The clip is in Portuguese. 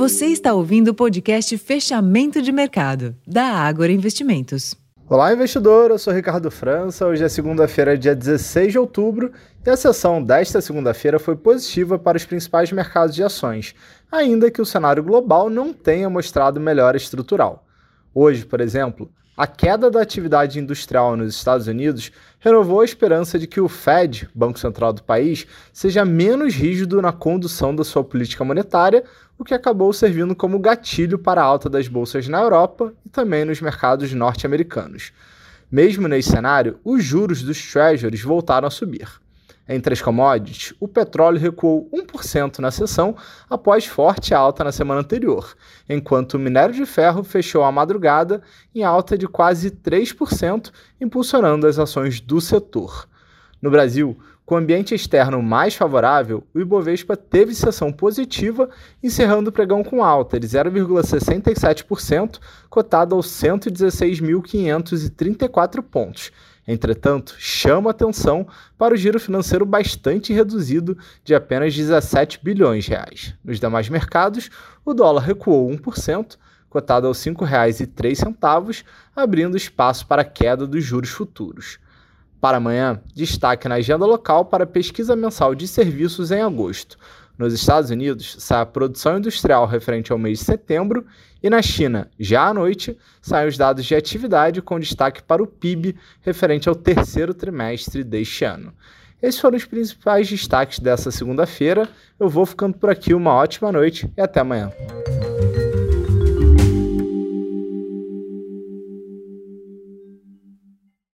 Você está ouvindo o podcast Fechamento de Mercado, da Ágora Investimentos. Olá, investidor. Eu sou Ricardo França. Hoje é segunda-feira, dia 16 de outubro, e a sessão desta segunda-feira foi positiva para os principais mercados de ações, ainda que o cenário global não tenha mostrado melhora estrutural. Hoje, por exemplo, a queda da atividade industrial nos Estados Unidos renovou a esperança de que o Fed, Banco Central do país, seja menos rígido na condução da sua política monetária, o que acabou servindo como gatilho para a alta das bolsas na Europa e também nos mercados norte-americanos. Mesmo nesse cenário, os juros dos treasuries voltaram a subir. Entre as commodities, o petróleo recuou 1% na sessão após forte alta na semana anterior, enquanto o minério de ferro fechou a madrugada em alta de quase 3%, impulsionando as ações do setor. No Brasil, com o ambiente externo mais favorável, o Ibovespa teve sessão positiva, encerrando o pregão com alta de 0,67%, cotado aos 116.534 pontos Entretanto, chama atenção para o giro financeiro bastante reduzido de apenas 17 bilhões de reais. Nos demais mercados, o dólar recuou 1%, cotado aos R$ 5,03, abrindo espaço para a queda dos juros futuros. Para amanhã, destaque na agenda local para pesquisa mensal de serviços em agosto. Nos Estados Unidos, sai a produção industrial referente ao mês de setembro e na China, já à noite, saem os dados de atividade com destaque para o PIB referente ao terceiro trimestre deste ano. Esses foram os principais destaques dessa segunda-feira. Eu vou ficando por aqui, uma ótima noite e até amanhã.